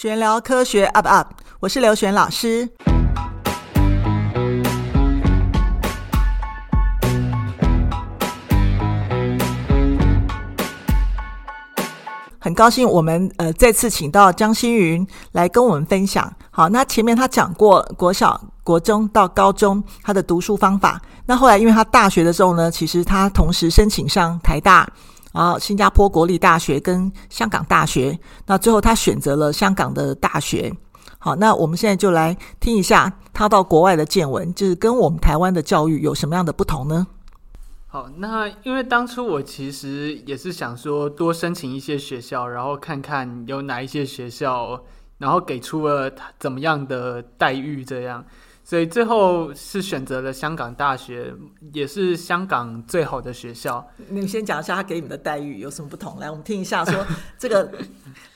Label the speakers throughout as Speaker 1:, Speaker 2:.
Speaker 1: 玄聊科学 up up，我是刘璇老师。很高兴我们呃再次请到张欣妘来跟我们分享。好，那前面他讲过国小、国中到高中他的读书方法。那后来因为他大学的时候呢，其实他同时申请上台大。然后新加坡国立大学跟香港大学，那最后他选择了香港的大学。好，那我们现在就来听一下他到国外的见闻，就是跟我们台湾的教育有什么样的不同呢？
Speaker 2: 好，那因为当初我其实也是想说多申请一些学校，然后看看有哪一些学校，然后给出了怎么样的待遇这样。所以最后是选择了香港大学，也是香港最好的学校。
Speaker 1: 你们先讲一下他给你们的待遇有什么不同？来，我们听一下，说 这个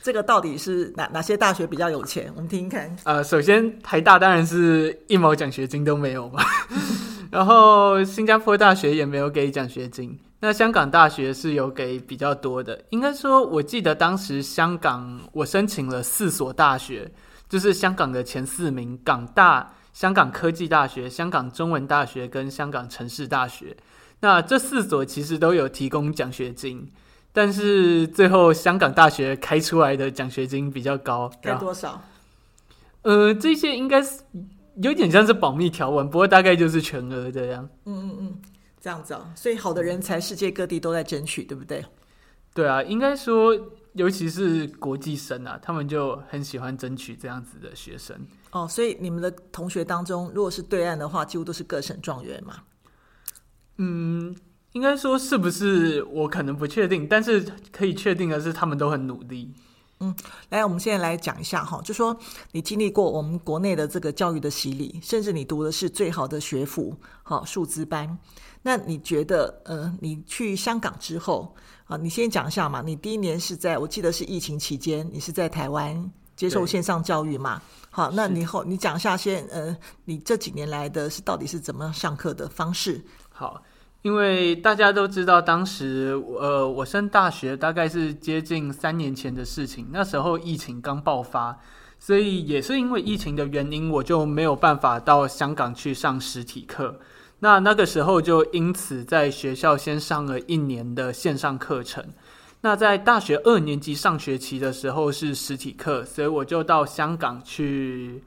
Speaker 1: 这个到底是哪哪些大学比较有钱？我们听听看。
Speaker 2: 呃，首先台大当然是一毛奖学金都没有嘛，然后新加坡大学也没有给奖学金。那香港大学是有给比较多的，应该说，我记得当时香港我申请了四所大学，就是香港的前四名，港大。香港科技大学、香港中文大学跟香港城市大学，那这四所其实都有提供奖学金，但是最后香港大学开出来的奖学金比较高，
Speaker 1: 开多少？
Speaker 2: 呃，这些应该是有点像是保密条文，不过大概就是全额这样。
Speaker 1: 嗯嗯嗯，这样子哦。所以好的人才世界各地都在争取，对不对？
Speaker 2: 对啊，应该说，尤其是国际生啊，他们就很喜欢争取这样子的学生。
Speaker 1: 哦，所以你们的同学当中，如果是对岸的话，几乎都是各省状元嘛？
Speaker 2: 嗯，应该说是不是？我可能不确定，但是可以确定的是，他们都很努力。
Speaker 1: 嗯，来，我们现在来讲一下哈，就说你经历过我们国内的这个教育的洗礼，甚至你读的是最好的学府，好，数资班。那你觉得，呃，你去香港之后啊，你先讲一下嘛。你第一年是在我记得是疫情期间，你是在台湾接受线上教育嘛？好，那你后你讲一下先，呃，你这几年来的是到底是怎么上课的方式？
Speaker 2: 好，因为大家都知道，当时呃，我升大学大概是接近三年前的事情，那时候疫情刚爆发，所以也是因为疫情的原因，我就没有办法到香港去上实体课。那那个时候就因此在学校先上了一年的线上课程。那在大学二年级上学期的时候是实体课，所以我就到香港去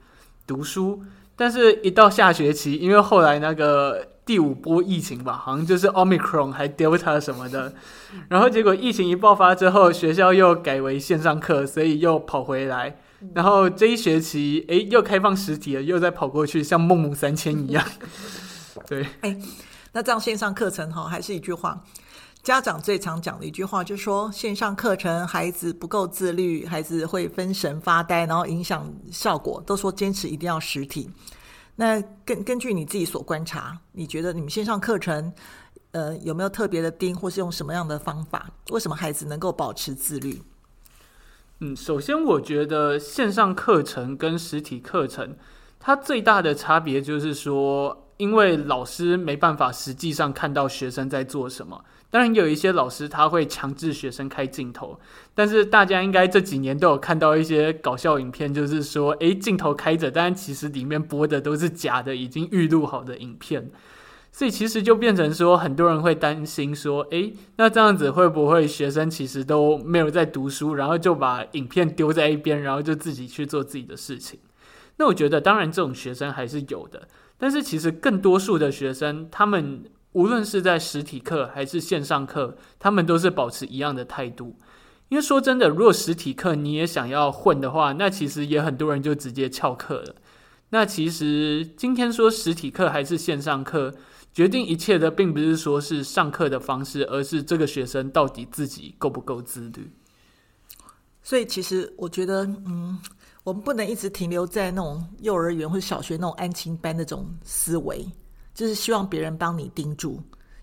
Speaker 2: 读书。但是，一到下学期，因为后来那个第五波疫情吧，好像就是 Omicron 还 Delta 什么的，然后结果疫情一爆发之后，学校又改为线上课，所以又跑回来。然后这一学期，诶，又开放实体了，又再跑过去，像梦梦三千一样。对，
Speaker 1: 哎，那这样线上课程哈，还是一句话。家长最常讲的一句话就是说，线上课程孩子不够自律，孩子会分神发呆，然后影响效果。都说坚持一定要实体。那根根据你自己所观察，你觉得你们线上课程，呃，有没有特别的盯，或是用什么样的方法？为什么孩子能够保持自律？
Speaker 2: 嗯，首先我觉得线上课程跟实体课程，它最大的差别就是说，因为老师没办法实际上看到学生在做什么。当然有一些老师他会强制学生开镜头，但是大家应该这几年都有看到一些搞笑影片，就是说，诶，镜头开着，但其实里面播的都是假的，已经预录好的影片。所以其实就变成说，很多人会担心说，诶，那这样子会不会学生其实都没有在读书，然后就把影片丢在一边，然后就自己去做自己的事情？那我觉得，当然这种学生还是有的，但是其实更多数的学生，他们。无论是在实体课还是线上课，他们都是保持一样的态度。因为说真的，如果实体课你也想要混的话，那其实也很多人就直接翘课了。那其实今天说实体课还是线上课，决定一切的并不是说是上课的方式，而是这个学生到底自己够不够自律。
Speaker 1: 所以，其实我觉得，嗯，我们不能一直停留在那种幼儿园或者小学那种安亲班那种思维。就是希望别人帮你盯住，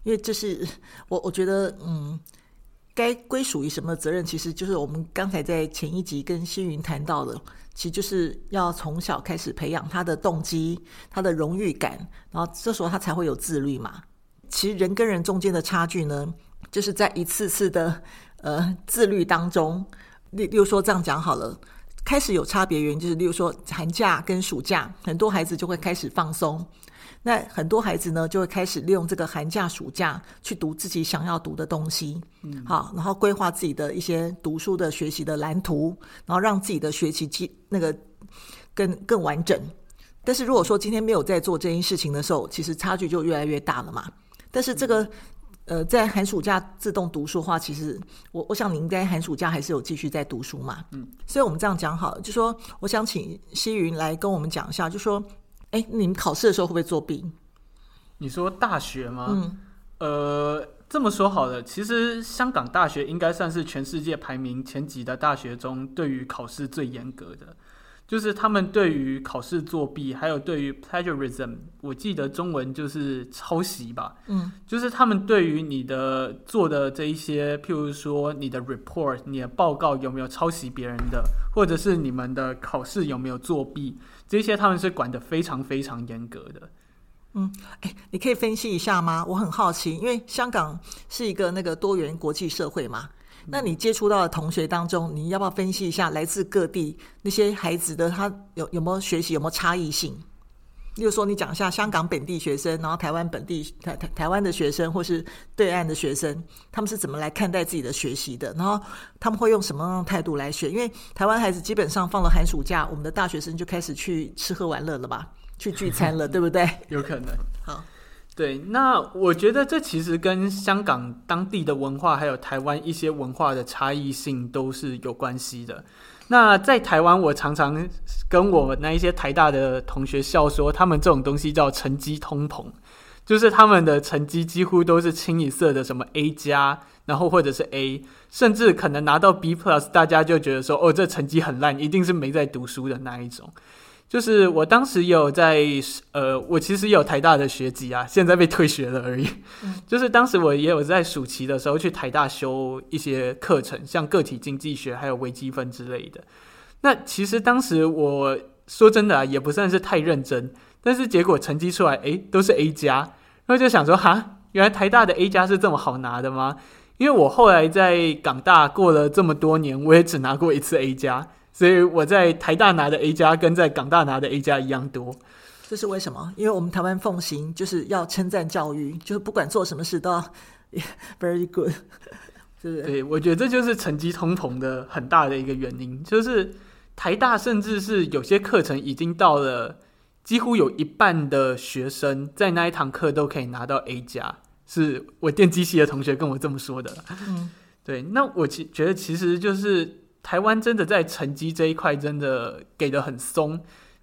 Speaker 1: 因为这是 我我觉得，嗯，该归属于什么责任，其实就是我们刚才在前一集跟星云谈到的，其实就是要从小开始培养他的动机、他的荣誉感，然后这时候他才会有自律嘛。其实人跟人中间的差距呢，就是在一次次的呃自律当中，例例如说这样讲好了，开始有差别原因，就是例如说寒假跟暑假，很多孩子就会开始放松。那很多孩子呢，就会开始利用这个寒假、暑假去读自己想要读的东西，嗯，好，然后规划自己的一些读书的学习的蓝图，然后让自己的学习机那个更更完整。但是如果说今天没有在做这件事情的时候，其实差距就越来越大了嘛。但是这个呃，在寒暑假自动读书的话，其实我我想你应该寒暑假还是有继续在读书嘛，嗯，所以我们这样讲好了，就说我想请希云来跟我们讲一下，就说。哎，你们考试的时候会不会作弊？
Speaker 2: 你说大学吗？
Speaker 1: 嗯，
Speaker 2: 呃，这么说好了，其实香港大学应该算是全世界排名前几的大学中，对于考试最严格的，就是他们对于考试作弊，还有对于 plagiarism，我记得中文就是抄袭吧？
Speaker 1: 嗯，
Speaker 2: 就是他们对于你的做的这一些，譬如说你的 report，你的报告有没有抄袭别人的，或者是你们的考试有没有作弊？这些他们是管得非常非常严格的。
Speaker 1: 嗯，哎，你可以分析一下吗？我很好奇，因为香港是一个那个多元国际社会嘛。那你接触到的同学当中，你要不要分析一下来自各地那些孩子的他有有没有学习有没有差异性？例如说，你讲一下香港本地学生，然后台湾本地台台台湾的学生，或是对岸的学生，他们是怎么来看待自己的学习的？然后他们会用什么样的态度来学？因为台湾孩子基本上放了寒暑假，我们的大学生就开始去吃喝玩乐了吧，去聚餐了，对不对？
Speaker 2: 有可能。
Speaker 1: 好，
Speaker 2: 对，那我觉得这其实跟香港当地的文化，还有台湾一些文化的差异性都是有关系的。那在台湾，我常常跟我那一些台大的同学笑说，他们这种东西叫成绩通膨，就是他们的成绩几乎都是清一色的什么 A 加，然后或者是 A，甚至可能拿到 B plus，大家就觉得说，哦，这成绩很烂，一定是没在读书的那一种。就是我当时也有在，呃，我其实也有台大的学籍啊，现在被退学了而已。嗯。就是当时我也有在暑期的时候去台大修一些课程，像个体经济学还有微积分之类的。那其实当时我说真的啊，也不算是太认真，但是结果成绩出来，诶，都是 A 加，然后就想说，哈，原来台大的 A 加是这么好拿的吗？因为我后来在港大过了这么多年，我也只拿过一次 A 加。所以我在台大拿的 A 加跟在港大拿的 A 加一样多，
Speaker 1: 这是为什么？因为我们台湾奉行就是要称赞教育，就是不管做什么事都要 very good，是不是？
Speaker 2: 对，我觉得这就是成绩通膨的很大的一个原因，就是台大甚至是有些课程已经到了几乎有一半的学生在那一堂课都可以拿到 A 加，是我电机系的同学跟我这么说的。
Speaker 1: 嗯，
Speaker 2: 对，那我其觉得其实就是。台湾真的在成绩这一块真的给得很松，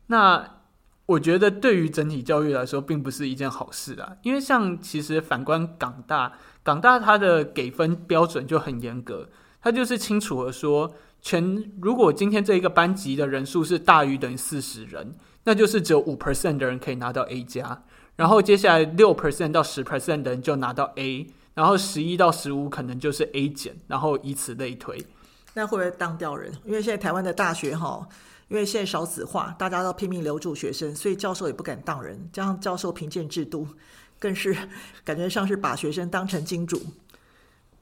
Speaker 2: 那我觉得对于整体教育来说并不是一件好事啊。因为像其实反观港大，港大它的给分标准就很严格，它就是清楚的说，全如果今天这一个班级的人数是大于等于四十人，那就是只有五 percent 的人可以拿到 A 加，然后接下来六 percent 到十 percent 的人就拿到 A，然后十一到十五可能就是 A 减，然后以此类推。
Speaker 1: 那会不会当掉人？因为现在台湾的大学哈，因为现在少子化，大家都拼命留住学生，所以教授也不敢当人。加上教授评鉴制度，更是感觉像是把学生当成金主。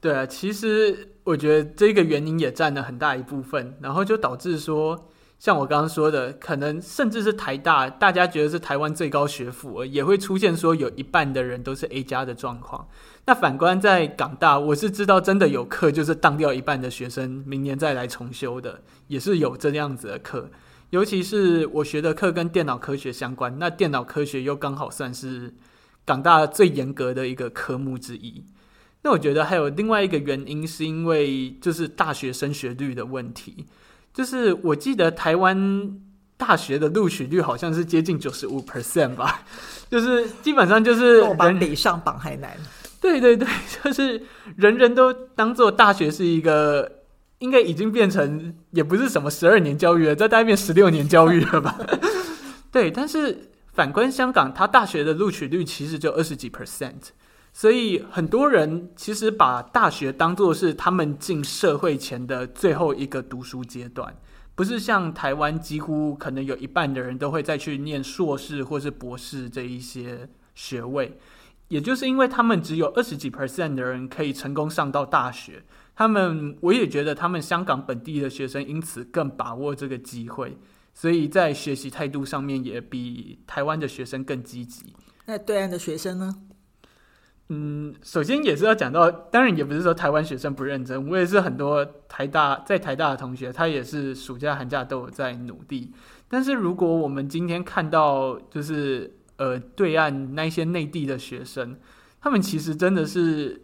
Speaker 2: 对啊，其实我觉得这个原因也占了很大一部分，然后就导致说，像我刚刚说的，可能甚至是台大，大家觉得是台湾最高学府，也会出现说有一半的人都是 A 加的状况。那反观在港大，我是知道真的有课就是当掉一半的学生，明年再来重修的，也是有这样子的课。尤其是我学的课跟电脑科学相关，那电脑科学又刚好算是港大最严格的一个科目之一。那我觉得还有另外一个原因，是因为就是大学升学率的问题。就是我记得台湾大学的录取率好像是接近九十五 percent 吧，就是基本上就是
Speaker 1: 人比上榜还难。
Speaker 2: 对对对，就是人人都当做大学是一个，应该已经变成也不是什么十二年教育了，在大概变十六年教育了吧？对，但是反观香港，它大学的录取率其实就二十几 percent，所以很多人其实把大学当作是他们进社会前的最后一个读书阶段，不是像台湾几乎可能有一半的人都会再去念硕士或是博士这一些学位。也就是因为他们只有二十几 percent 的人可以成功上到大学，他们我也觉得他们香港本地的学生因此更把握这个机会，所以在学习态度上面也比台湾的学生更积极。
Speaker 1: 那对岸的学生呢？
Speaker 2: 嗯，首先也是要讲到，当然也不是说台湾学生不认真，我也是很多台大在台大的同学，他也是暑假寒假都有在努力。但是如果我们今天看到，就是呃对岸那一些内地的学生，他们其实真的是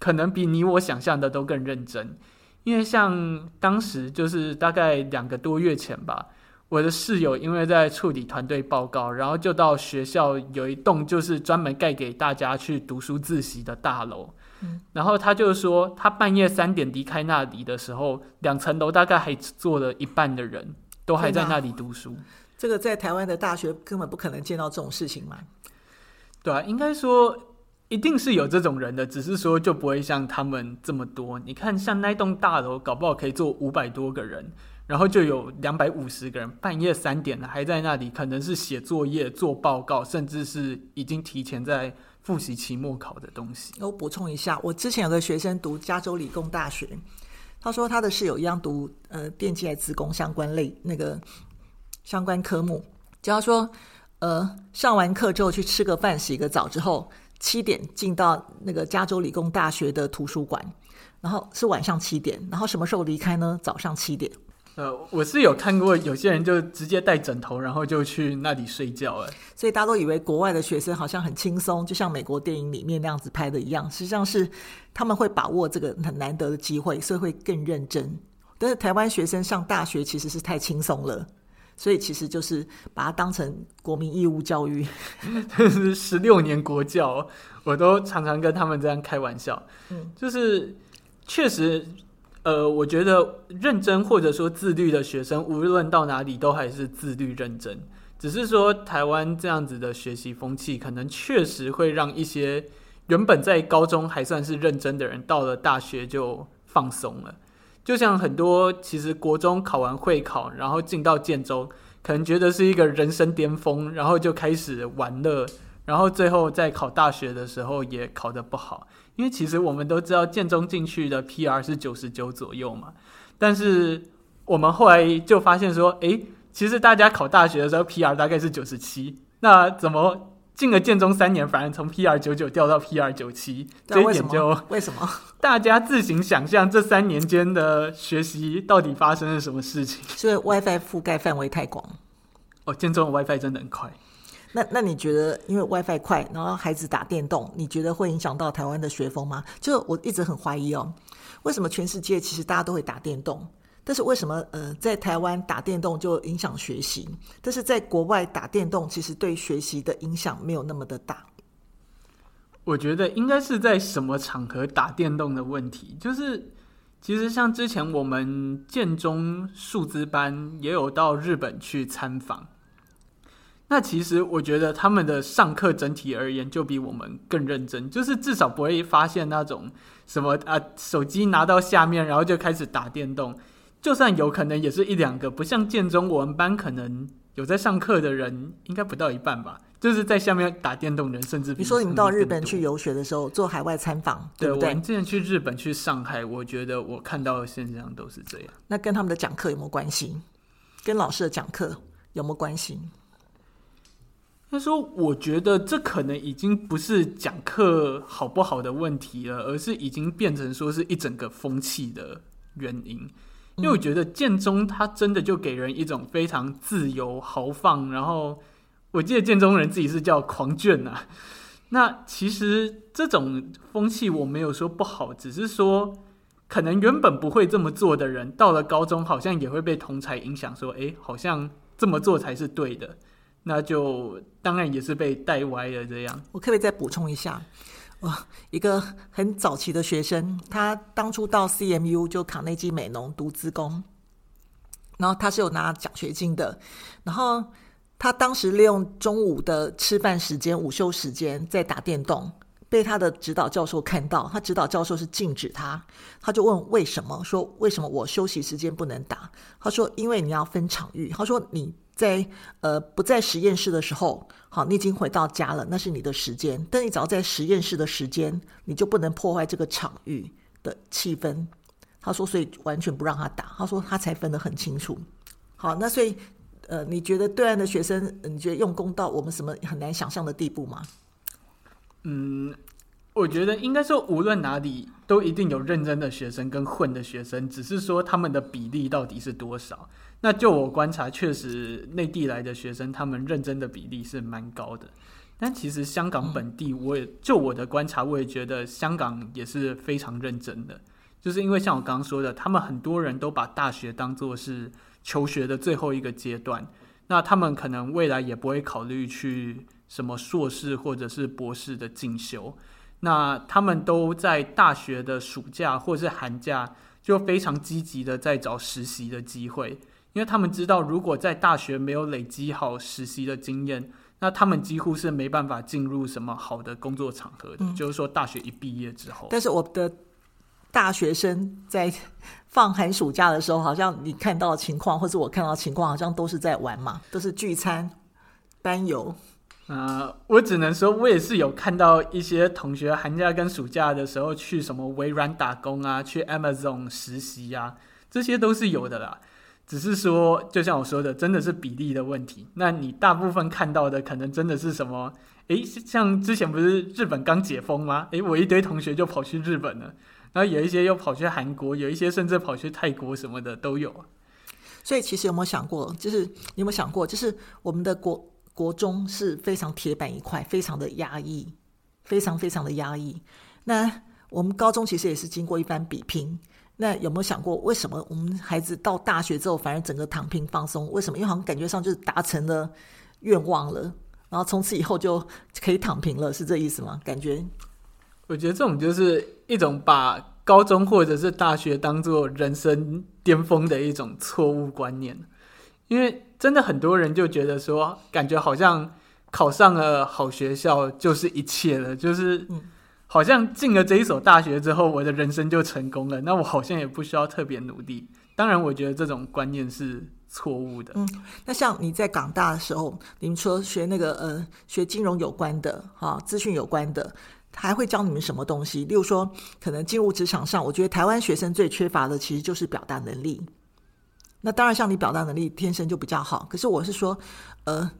Speaker 2: 可能比你我想象的都更认真，因为像当时就是大概两个多月前吧。我的室友因为在处理团队报告，然后就到学校有一栋就是专门盖给大家去读书自习的大楼，嗯，然后他就说，他半夜三点离开那里的时候，两层楼大概还坐了一半的人都还在那里读书。
Speaker 1: 这个在台湾的大学根本不可能见到这种事情嘛？
Speaker 2: 对啊，应该说一定是有这种人的，只是说就不会像他们这么多。你看，像那栋大楼，搞不好可以坐五百多个人。然后就有两百五十个人，半夜三点了还在那里，可能是写作业、做报告，甚至是已经提前在复习期末考的东西。
Speaker 1: 我补充一下，我之前有个学生读加州理工大学，他说他的室友一样读呃电机还资工相关类那个相关科目，就他说呃上完课之后去吃个饭、洗个澡之后，七点进到那个加州理工大学的图书馆，然后是晚上七点，然后什么时候离开呢？早上七点。
Speaker 2: 呃，我是有看过有些人就直接带枕头，然后就去那里睡觉了。
Speaker 1: 所以大家都以为国外的学生好像很轻松，就像美国电影里面那样子拍的一样。实际上是他们会把握这个很难得的机会，所以会更认真。但是台湾学生上大学其实是太轻松了，所以其实就是把它当成国民义务教育，
Speaker 2: 十六年国教，我都常常跟他们这样开玩笑。嗯，就是确实。呃，我觉得认真或者说自律的学生，无论到哪里都还是自律认真。只是说台湾这样子的学习风气，可能确实会让一些原本在高中还算是认真的人，到了大学就放松了。就像很多其实国中考完会考，然后进到建中，可能觉得是一个人生巅峰，然后就开始玩乐，然后最后在考大学的时候也考得不好。因为其实我们都知道建中进去的 PR 是九十九左右嘛，但是我们后来就发现说，哎，其实大家考大学的时候 PR 大概是九十七，那怎么进了建中三年，反而从 PR 九九掉到 PR 九七？这一点就
Speaker 1: 为什么？
Speaker 2: 大家自行想象这三年间的学习到底发生了什么事情？
Speaker 1: 所以 WiFi 覆盖范围太广。
Speaker 2: 哦，建中的 WiFi 真的很快。
Speaker 1: 那那你觉得，因为 WiFi 快，然后孩子打电动，你觉得会影响到台湾的学风吗？就我一直很怀疑哦，为什么全世界其实大家都会打电动，但是为什么呃在台湾打电动就影响学习，但是在国外打电动其实对学习的影响没有那么的大？
Speaker 2: 我觉得应该是在什么场合打电动的问题，就是其实像之前我们建中数字班也有到日本去参访。那其实我觉得他们的上课整体而言就比我们更认真，就是至少不会发现那种什么啊，手机拿到下面然后就开始打电动，就算有可能也是一两个，不像建中我们班可能有在上课的人应该不到一半吧，就是在下面打电动人甚至比。
Speaker 1: 你说你们到日本去游学的时候做海外参访，对不对？
Speaker 2: 对，我们之前去日本去上海，我觉得我看到的现象都是这样。
Speaker 1: 那跟他们的讲课有没有关系？跟老师的讲课有没有关系？
Speaker 2: 他说：“我觉得这可能已经不是讲课好不好的问题了，而是已经变成说是一整个风气的原因。因为我觉得建中他真的就给人一种非常自由豪放，然后我记得建中人自己是叫狂卷啊。那其实这种风气我没有说不好，只是说可能原本不会这么做的人，到了高中好像也会被同才影响，说诶，好像这么做才是对的。”那就当然也是被带歪了。这样，
Speaker 1: 我可不可以再补充一下？哦，一个很早期的学生，他当初到 CMU 就卡内基美农读资工，然后他是有拿奖学金的。然后他当时利用中午的吃饭时间、午休时间在打电动，被他的指导教授看到，他指导教授是禁止他，他就问为什么？说为什么我休息时间不能打？他说因为你要分场域。他说你。在呃不在实验室的时候，好，你已经回到家了，那是你的时间。但你只要在实验室的时间，你就不能破坏这个场域的气氛，他说，所以完全不让他打。他说他才分得很清楚。好，那所以呃，你觉得对岸的学生，你觉得用功到我们什么很难想象的地步吗？
Speaker 2: 嗯，我觉得应该说，无论哪里都一定有认真的学生跟混的学生，只是说他们的比例到底是多少。那就我观察，确实内地来的学生，他们认真的比例是蛮高的。但其实香港本地，我也就我的观察，我也觉得香港也是非常认真的。就是因为像我刚刚说的，他们很多人都把大学当作是求学的最后一个阶段，那他们可能未来也不会考虑去什么硕士或者是博士的进修。那他们都在大学的暑假或是寒假，就非常积极的在找实习的机会，因为他们知道，如果在大学没有累积好实习的经验。那他们几乎是没办法进入什么好的工作场合的，嗯、就是说大学一毕业之后。
Speaker 1: 但是我的大学生在放寒暑假的时候，好像你看到的情况，或者我看到的情况，好像都是在玩嘛，都是聚餐、班游。
Speaker 2: 呃，我只能说，我也是有看到一些同学寒假跟暑假的时候去什么微软打工啊，去 Amazon 实习啊，这些都是有的啦。只是说，就像我说的，真的是比例的问题。那你大部分看到的，可能真的是什么？诶，像之前不是日本刚解封吗？诶，我一堆同学就跑去日本了，然后有一些又跑去韩国，有一些甚至跑去泰国什么的都有。
Speaker 1: 所以，其实有没有想过，就是你有没有想过，就是我们的国国中是非常铁板一块，非常的压抑，非常非常的压抑。那我们高中其实也是经过一番比拼。那有没有想过，为什么我们孩子到大学之后，反而整个躺平放松？为什么？因为好像感觉上就是达成了愿望了，然后从此以后就可以躺平了，是这意思吗？感觉？
Speaker 2: 我觉得这种就是一种把高中或者是大学当做人生巅峰的一种错误观念，因为真的很多人就觉得说，感觉好像考上了好学校就是一切了，就是。嗯好像进了这一所大学之后，我的人生就成功了。那我好像也不需要特别努力。当然，我觉得这种观念是错误的。嗯，
Speaker 1: 那像你在港大的时候，你们说学那个呃学金融有关的哈，资讯有关的，还会教你们什么东西？例如说，可能进入职场上，我觉得台湾学生最缺乏的其实就是表达能力。那当然，像你表达能力天生就比较好。可是我是说，呃，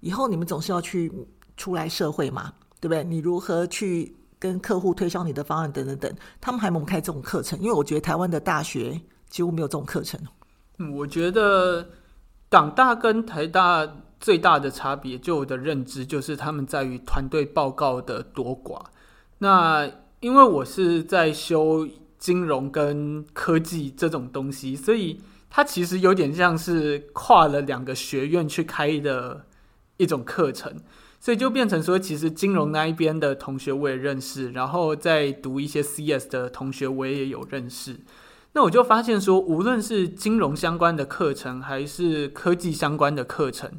Speaker 1: 以后你们总是要去出来社会嘛，对不对？你如何去？跟客户推销你的方案等等等，他们还没开这种课程，因为我觉得台湾的大学几乎没有这种课程。
Speaker 2: 我觉得港大跟台大最大的差别，就我的认知就是他们在于团队报告的多寡。那因为我是在修金融跟科技这种东西，所以它其实有点像是跨了两个学院去开的一种课程。所以就变成说，其实金融那一边的同学我也认识，然后在读一些 CS 的同学我也有认识。那我就发现说，无论是金融相关的课程，还是科技相关的课程，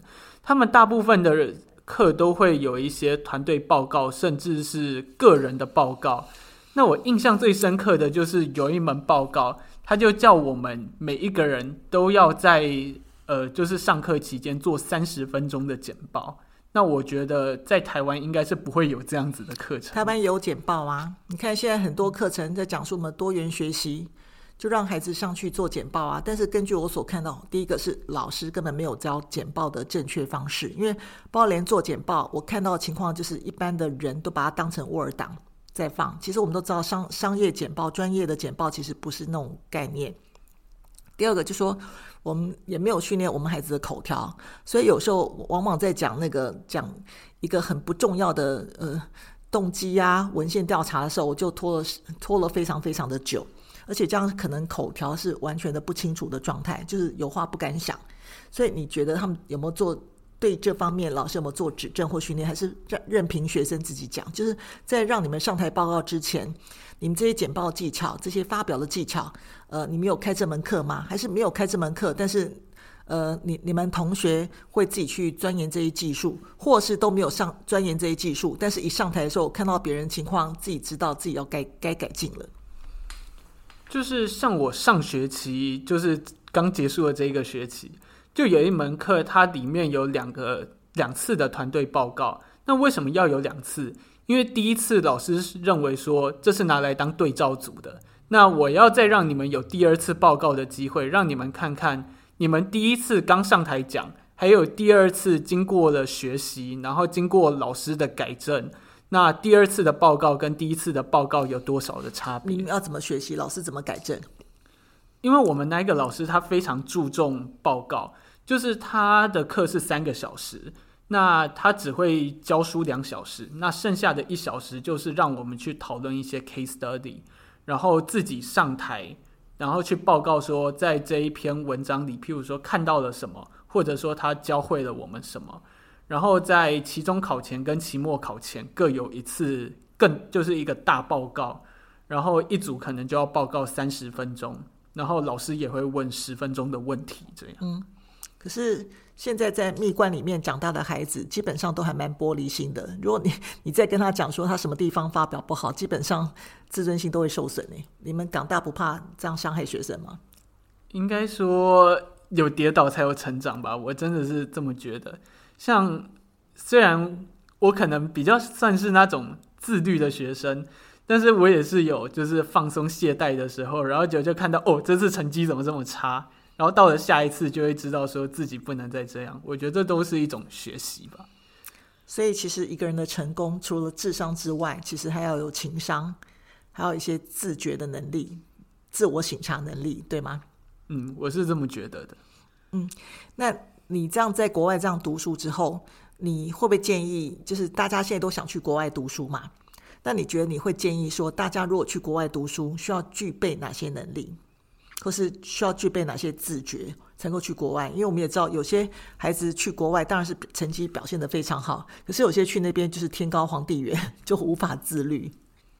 Speaker 2: 他们大部分的课都会有一些团队报告，甚至是个人的报告。那我印象最深刻的就是有一门报告，他就叫我们每一个人都要在呃，就是上课期间做三十分钟的简报。那我觉得在台湾应该是不会有这样子的课程。
Speaker 1: 台湾有简报啊，你看现在很多课程在讲述我们多元学习，就让孩子上去做简报啊。但是根据我所看到，第一个是老师根本没有教简报的正确方式，因为包括连做简报，我看到的情况就是一般的人都把它当成 Word 档在放。其实我们都知道商商业简报、专业的简报其实不是那种概念。第二个就说。我们也没有训练我们孩子的口条，所以有时候往往在讲那个讲一个很不重要的呃动机呀、文献调查的时候，我就拖了拖了非常非常的久，而且这样可能口条是完全的不清楚的状态，就是有话不敢想。所以你觉得他们有没有做对这方面老师有没有做指正或训练，还是任任凭学生自己讲？就是在让你们上台报告之前。你们这些简报技巧，这些发表的技巧，呃，你们有开这门课吗？还是没有开这门课？但是，呃，你你们同学会自己去钻研这些技术，或是都没有上钻研这些技术，但是一上台的时候看到别人情况，自己知道自己要该该改进了。
Speaker 2: 就是像我上学期，就是刚结束的这一个学期，就有一门课，它里面有两个两次的团队报告。那为什么要有两次？因为第一次老师认为说，这是拿来当对照组的，那我要再让你们有第二次报告的机会，让你们看看你们第一次刚上台讲，还有第二次经过了学习，然后经过老师的改正，那第二次的报告跟第一次的报告有多少的差别？
Speaker 1: 你们要怎么学习？老师怎么改正？
Speaker 2: 因为我们那个老师他非常注重报告，就是他的课是三个小时，那他只会教书两小时，那剩下的一小时就是让我们去讨论一些 case study，然后自己上台，然后去报告说在这一篇文章里，譬如说看到了什么。或者说他教会了我们什么，然后在期中考前跟期末考前各有一次，更就是一个大报告，然后一组可能就要报告三十分钟，然后老师也会问十分钟的问题，这样。
Speaker 1: 嗯，可是现在在蜜罐里面长大的孩子，基本上都还蛮玻璃心的。如果你你再跟他讲说他什么地方发表不好，基本上自尊心都会受损诶。你们港大不怕这样伤害学生吗？
Speaker 2: 应该说。有跌倒才有成长吧，我真的是这么觉得。像虽然我可能比较算是那种自律的学生，但是我也是有就是放松懈怠的时候，然后就就看到哦，这次成绩怎么这么差，然后到了下一次就会知道说自己不能再这样。我觉得这都是一种学习吧。
Speaker 1: 所以其实一个人的成功，除了智商之外，其实还要有情商，还有一些自觉的能力、自我省察能力，对吗？
Speaker 2: 嗯，我是这么觉得的。
Speaker 1: 嗯，那你这样在国外这样读书之后，你会不会建议，就是大家现在都想去国外读书嘛？那你觉得你会建议说，大家如果去国外读书，需要具备哪些能力，或是需要具备哪些自觉，才能够去国外？因为我们也知道，有些孩子去国外当然是成绩表现得非常好，可是有些去那边就是天高皇帝远，就无法自律。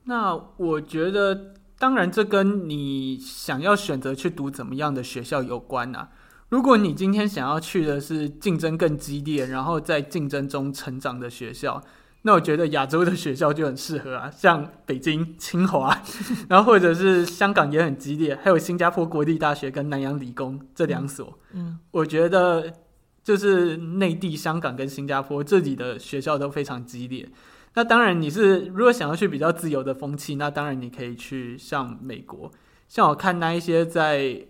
Speaker 2: 那我觉得。当然，这跟你想要选择去读怎么样的学校有关啊。如果你今天想要去的是竞争更激烈，然后在竞争中成长的学校，那我觉得亚洲的学校就很适合啊，像北京、清华，然后或者是香港也很激烈，还有新加坡国立大学跟南洋理工这两所。嗯，我觉得就是内地、香港跟新加坡这里的学校都非常激烈。那当然，你是如果想要去比较自由的风气，那当然你可以去像美国。像我看那一些在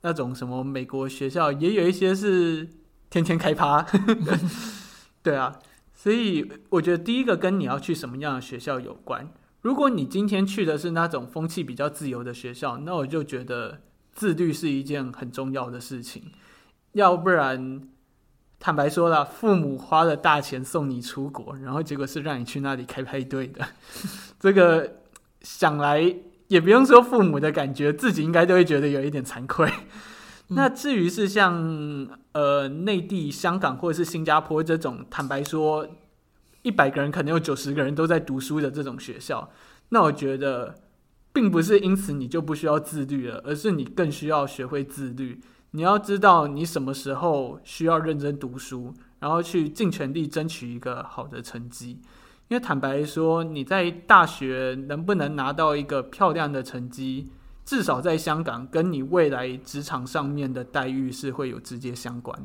Speaker 2: 那种什么美国学校，也有一些是天天开趴。对啊，所以我觉得第一个跟你要去什么样的学校有关。如果你今天去的是那种风气比较自由的学校，那我就觉得自律是一件很重要的事情，要不然。坦白说了，父母花了大钱送你出国，然后结果是让你去那里开派对的，这个想来也不用说父母的感觉，自己应该都会觉得有一点惭愧。那至于是像呃内地、香港或者是新加坡这种，坦白说，一百个人可能有九十个人都在读书的这种学校，那我觉得并不是因此你就不需要自律了，而是你更需要学会自律。你要知道你什么时候需要认真读书，然后去尽全力争取一个好的成绩。因为坦白说，你在大学能不能拿到一个漂亮的成绩，至少在香港，跟你未来职场上面的待遇是会有直接相关。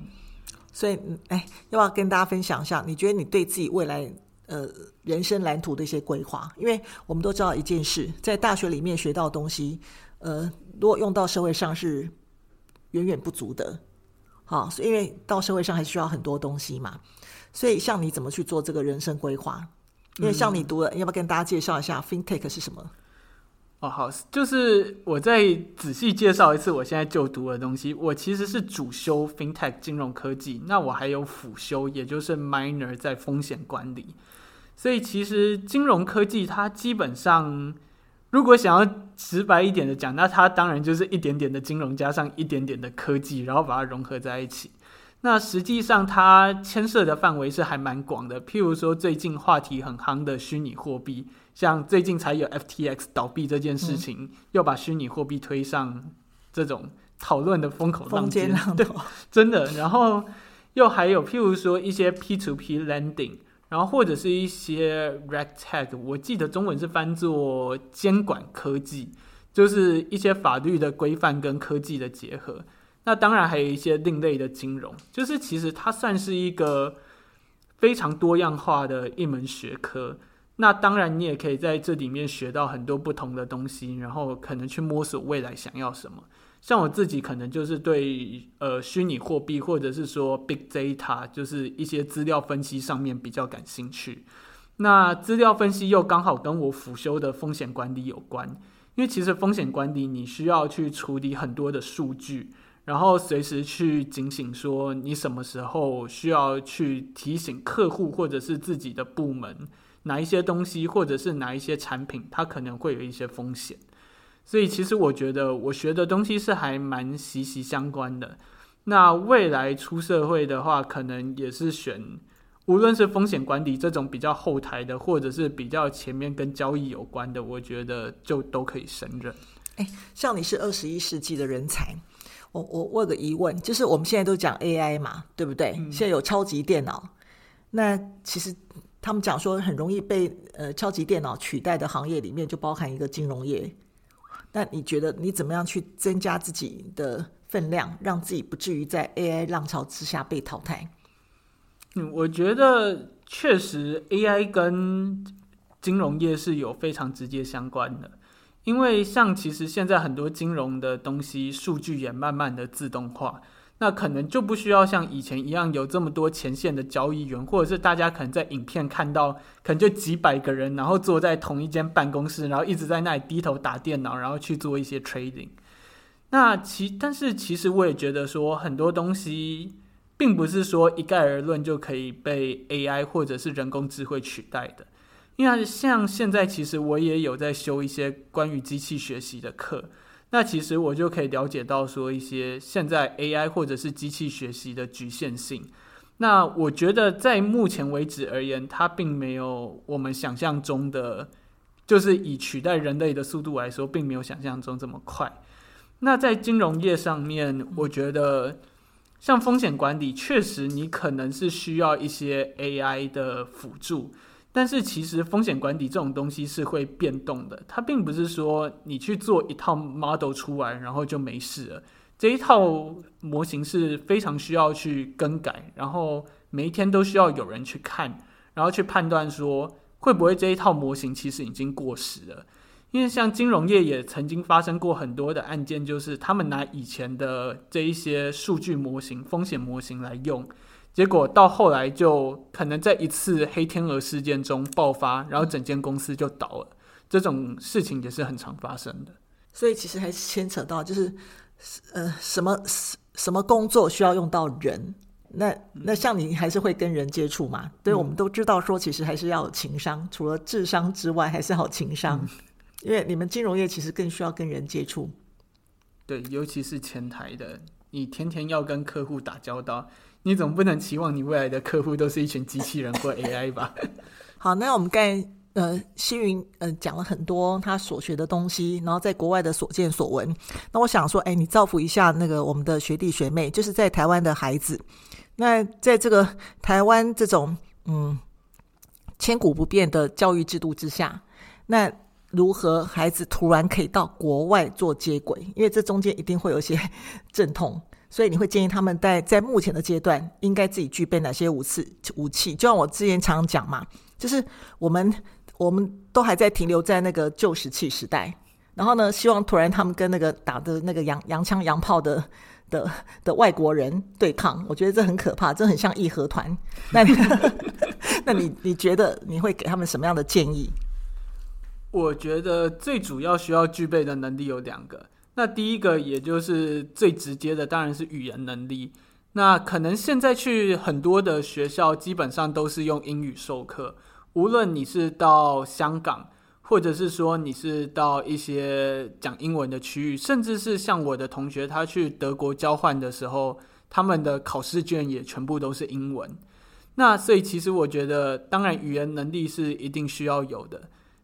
Speaker 1: 所以，哎，要不要跟大家分享一下？你觉得你对自己未来呃人生蓝图的一些规划？因为我们都知道一件事，在大学里面学到的东西，呃，如果用到社会上是。远远不足的，好，所以因为到社会上还需要很多东西嘛，所以像你怎么去做这个人生规划？因为像你读了，要不要跟大家介绍一下 FinTech 是什么？
Speaker 2: 哦，好，就是我再仔细介绍一次我现在就读的东西。我其实是主修 FinTech 金融科技，那我还有辅修，也就是 Minor 在风险管理。所以其实金融科技它基本上。如果想要直白一点的讲，那它当然就是一点点的金融加上一点点的科技，然后把它融合在一起。那实际上它牵涉的范围是还蛮广的。譬如说，最近话题很夯的虚拟货币，像最近才有 FTX 倒闭这件事情，嗯、又把虚拟货币推上这种讨论的风口浪尖。对，真的。然后又还有譬如说一些 P2P lending。然后或者是一些 RegTech，我记得中文是翻作监管科技，就是一些法律的规范跟科技的结合。那当然还有一些另类的金融，就是其实它算是一个非常多样化的一门学科。那当然，你也可以在这里面学到很多不同的东西，然后可能去摸索未来想要什么。像我自己可能就是对呃虚拟货币或者是说 big data，就是一些资料分析上面比较感兴趣。那资料分析又刚好跟我辅修的风险管理有关，因为其实风险管理你需要去处理很多的数据，然后随时去警醒说你什么时候需要去提醒客户或者是自己的部门。哪一些东西，或者是哪一些产品，它可能会有一些风险，所以其实我觉得我学的东西是还蛮息息相关的。那未来出社会的话，可能也是选，无论是风险管理这种比较后台的，或者是比较前面跟交易有关的，我觉得就都可以胜任。
Speaker 1: 哎，像你是二十一世纪的人才，我我我有个疑问，就是我们现在都讲 AI 嘛，对不对？嗯。现在有超级电脑，那其实。他们讲说很容易被呃超级电脑取代的行业里面就包含一个金融业。那你觉得你怎么样去增加自己的分量，让自己不至于在 AI 浪潮之下被淘汰？
Speaker 2: 嗯，我觉得确实 AI 跟金融业是有非常直接相关的，因为像其实现在很多金融的东西数据也慢慢的自动化。那可能就不需要像以前一样有这么多前线的交易员，或者是大家可能在影片看到，可能就几百个人，然后坐在同一间办公室，然后一直在那里低头打电脑，然后去做一些 trading。那其但是其实我也觉得说很多东西，并不是说一概而论就可以被 AI 或者是人工智慧取代的，因为像现在其实我也有在修一些关于机器学习的课。那其实我就可以了解到说一些现在 AI 或者是机器学习的局限性。那我觉得在目前为止而言，它并没有我们想象中的，就是以取代人类的速度来说，并没有想象中这么快。那在金融业上面，我觉得像风险管理，确实你可能是需要一些 AI 的辅助。但是其实风险管理这种东西是会变动的，它并不是说你去做一套 model 出来，然后就没事了。这一套模型是非常需要去更改，然后每一天都需要有人去看，然后去判断说会不会这一套模型其实已经过时了。因为像金融业也曾经发生过很多的案件，就是他们拿以前的这一些数据模型、风险模型来用。结果到后来就可能在一次黑天鹅事件中爆发，然后整间公司就倒了。这种事情也是很常发生的。
Speaker 1: 所以其实还是牵扯到，就是呃，什么什么工作需要用到人？那那像你还是会跟人接触嘛？对，我们都知道说，其实还是要有情商，除了智商之外，还是要情商。因为你们金融业其实更需要跟人接触。
Speaker 2: 对，尤其是前台的，你天天要跟客户打交道。你总不能期望你未来的客户都是一群机器人或 AI 吧？
Speaker 1: 好，那我们刚才呃，希云呃讲了很多他所学的东西，然后在国外的所见所闻。那我想说，哎，你造福一下那个我们的学弟学妹，就是在台湾的孩子。那在这个台湾这种嗯千古不变的教育制度之下，那如何孩子突然可以到国外做接轨？因为这中间一定会有一些 阵痛。所以你会建议他们在在目前的阶段应该自己具备哪些武器？武器就像我之前常讲嘛，就是我们我们都还在停留在那个旧石器时代，然后呢，希望突然他们跟那个打的那个洋洋枪洋炮的的的外国人对抗，我觉得这很可怕，这很像义和团。那你 那你你觉得你会给他们什么样的建议？
Speaker 2: 我觉得最主要需要具备的能力有两个。那第一个，也就是最直接的，当然是语言能力。那可能现在去很多的学校，基本上都是用英语授课。无论你是到香港，或者是说你是到一些讲英文的区域，甚至是像我的同学，他去德国交换的时候，他们的考试卷也全部都是英文。那所以，其实我觉得，当然语言能力是一定需要有的。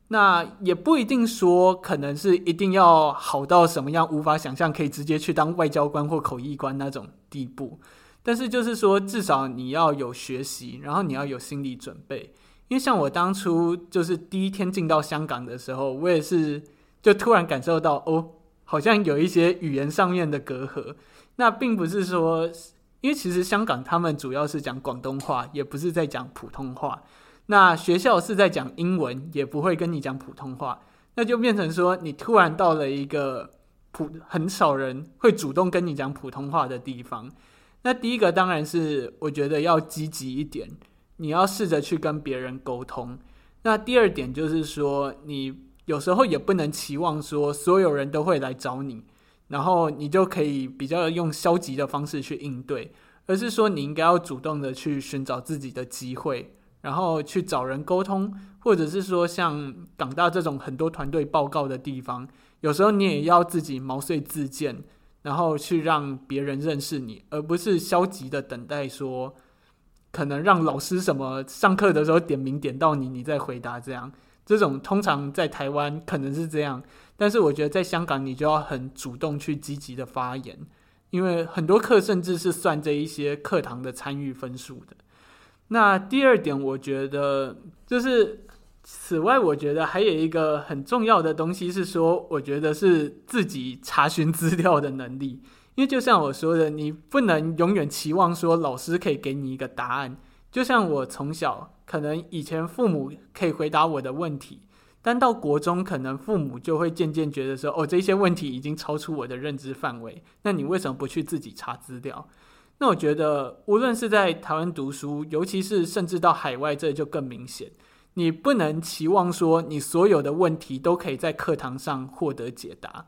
Speaker 2: 那也不一定说，可能是一定要好到什么样无法想象，可以直接去当外交官或口译官那种地步。但是就是说，至少你要有学习，然后你要有心理准备。因为像我当初就是第一天进到香港的时候，我也是就突然感受到，哦，好像有一些语言上面的隔阂。那并不是说，因为其实香港他们主要是讲广东话，也不是在讲普通话。那学校是在讲英文，也不会跟你讲普通话，那就变成说你突然到了一个普很少人会主动跟你讲普通话的地方。那第一个当然是我觉得要积极一点，你要试着去跟别人沟通。那第二点就是说，你有时候也不能期望说所有人都会来找你，然后你就可以比较用消极的方式去应对，而是说你应该要主动的去寻找自己的机会。然后去找人沟通，或者是说像港大这种很多团队报告的地方，有时候你也要自己毛遂自荐，然后去让别人认识你，而不是消极的等待说，可能让老师什么上课的时候点名点到你，你再回答这样。这种通常在台湾可能是这样，但是我觉得在香港你就要很主动去积极的发言，因为很多课甚至是算这一些课堂的参与分数的。那第二点，我觉得就是，此外，我觉得还有一个很重要的东西是说，我觉得是自己查询资料的能力。因为就像我说的，你不能永远期望说老师可以给你一个答案。就像我从小，可能以前父母可以回答我的问题，但到国中，可能父母就会渐渐觉得说，哦，这些问题已经超出我的认知范围。那你为什么不去自己查资料？那我觉得，无论是在台湾读书，尤其是甚至到海外，这就更明显。你不能期望说你所有的问题都可以在课堂上获得解答。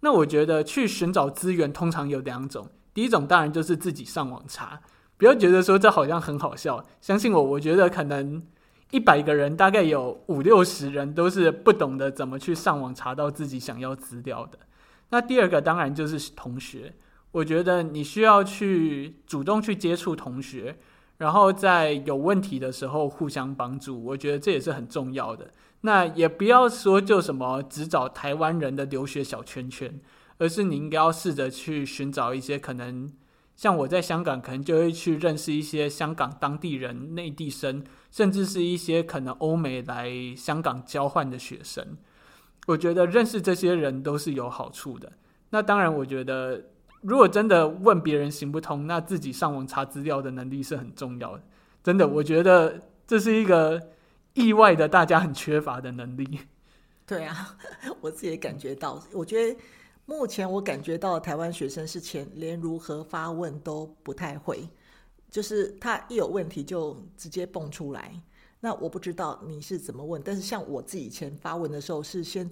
Speaker 2: 那我觉得去寻找资源通常有两种，第一种当然就是自己上网查，不要觉得说这好像很好笑。相信我，我觉得可能一百个人大概有五六十人都是不懂得怎么去上网查到自己想要资料的。那第二个当然就是同学。我觉得你需要去主动去接触同学，然后在有问题的时候互相帮助。我觉得这也是很重要的。那也不要说就什么只找台湾人的留学小圈圈，而是你应该要试着去寻找一些可能，像我在香港可能就会去认识一些香港当地人、内地生，甚至是一些可能欧美来香港交换的学生。我觉得认识这些人都是有好处的。那当然，我觉得。如果真的问别人行不通，那自己上网查资料的能力是很重要的。真的，我觉得这是一个意外的，大家很缺乏的能力。
Speaker 1: 对啊，我自己也感觉到。我觉得目前我感觉到台湾学生是前连如何发问都不太会，就是他一有问题就直接蹦出来。那我不知道你是怎么问，但是像我自己以前发问的时候，是先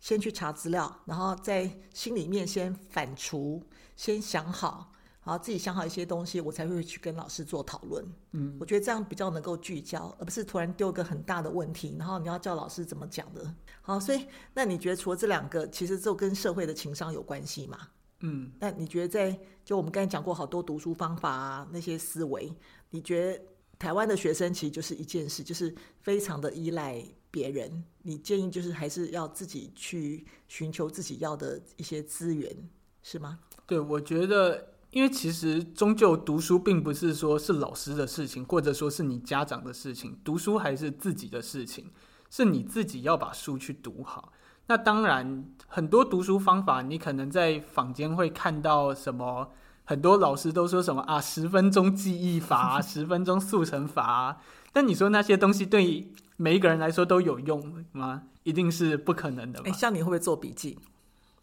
Speaker 1: 先去查资料，然后在心里面先反刍。先想好，然后自己想好一些东西，我才会去跟老师做讨论。嗯，我觉得这样比较能够聚焦，而不是突然丢个很大的问题，然后你要叫老师怎么讲的。好，所以那你觉得除了这两个，其实就跟社会的情商有关系嘛？嗯，那你觉得在就我们刚才讲过好多读书方法啊，那些思维，你觉得台湾的学生其实就是一件事，就是非常的依赖别人。你建议就是还是要自己去寻求自己要的一些资源，是吗？
Speaker 2: 对，我觉得，因为其实终究读书并不是说是老师的事情，或者说是你家长的事情，读书还是自己的事情，是你自己要把书去读好。那当然，很多读书方法，你可能在坊间会看到什么，很多老师都说什么啊，十分钟记忆法，十分钟速成法。但你说那些东西对每一个人来说都有用吗？一定是不可能的吧。
Speaker 1: 诶，像你会不会做笔记？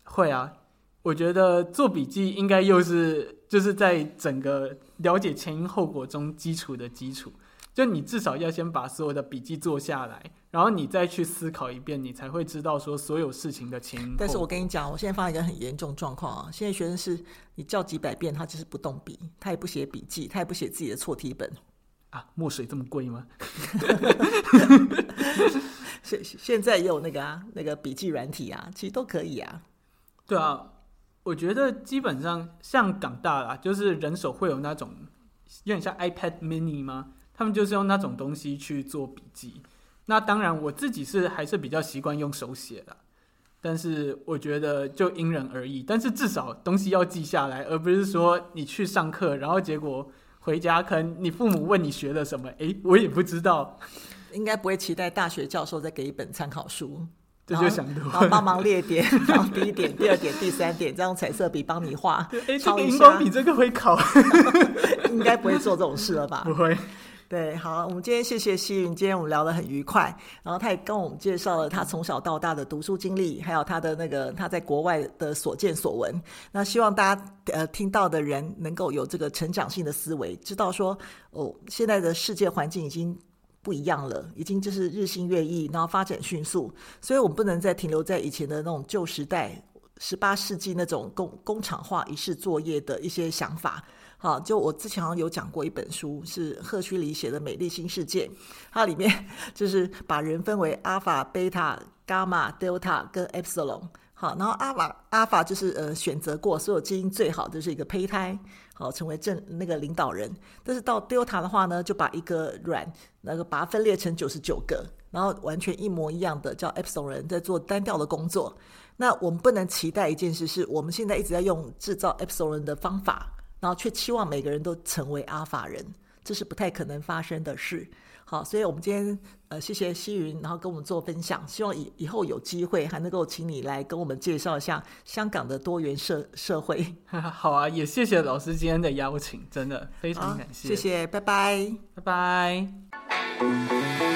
Speaker 2: 会啊。我觉得做笔记应该又是就是在整个了解前因后果中基础的基础，就你至少要先把所有的笔记做下来，然后你再去思考一遍，你才会知道说所有事情的前因。
Speaker 1: 但是我跟你讲，我现在发现一个很严重状况啊，现在学生是你叫几百遍，他就是不动笔，他也不写笔记，他也不写自己的错题本
Speaker 2: 啊。墨水这么贵吗？
Speaker 1: 现现在也有那个啊，那个笔记软体啊，其实都可以啊。
Speaker 2: 对啊。我觉得基本上像港大啦，就是人手会有那种有点像 iPad mini 吗？他们就是用那种东西去做笔记。那当然，我自己是还是比较习惯用手写的，但是我觉得就因人而异。但是至少东西要记下来，而不是说你去上课，然后结果回家，可能你父母问你学了什么，诶，我也不知道。
Speaker 1: 应该不会期待大学教授再给一本参考书。
Speaker 2: 这就想多了，
Speaker 1: 然后帮忙列点，然后第一点、第二点、第三点，再用彩色笔帮你画。
Speaker 2: 哎，这个荧光笔这个会考，
Speaker 1: 应该不会做这种事了吧？
Speaker 2: 不会。
Speaker 1: 对，好，我们今天谢谢西云，今天我们聊得很愉快，然后他也跟我们介绍了他从小到大的读书经历，还有他的那个他在国外的所见所闻。那希望大家呃听到的人能够有这个成长性的思维，知道说哦，现在的世界环境已经不一样了，已经就是日新月异，然后发展迅速，所以我们不能再停留在以前的那种旧时代，十八世纪那种工工厂化一式作业的一些想法。好，就我之前好像有讲过一本书，是赫胥黎写的《美丽新世界》，它里面 就是把人分为阿法、贝塔、伽马、德尔塔跟 epsilon。好，然后阿法阿法就是呃选择过所有基因最好的就是一个胚胎，好成为正那个领导人。但是到德尔塔的话呢，就把一个卵那个把它分裂成九十九个，然后完全一模一样的叫 epsilon 人在做单调的工作。那我们不能期待一件事，是我们现在一直在用制造 epsilon 人的方法。然后却期望每个人都成为阿法人，这是不太可能发生的事。好，所以我们今天呃，谢谢希云，然后跟我们做分享。希望以以后有机会还能够请你来跟我们介绍一下香港的多元社社会。
Speaker 2: 好啊，也谢谢老师今天的邀请，真的非常感谢。
Speaker 1: 谢谢，拜拜，
Speaker 2: 拜拜。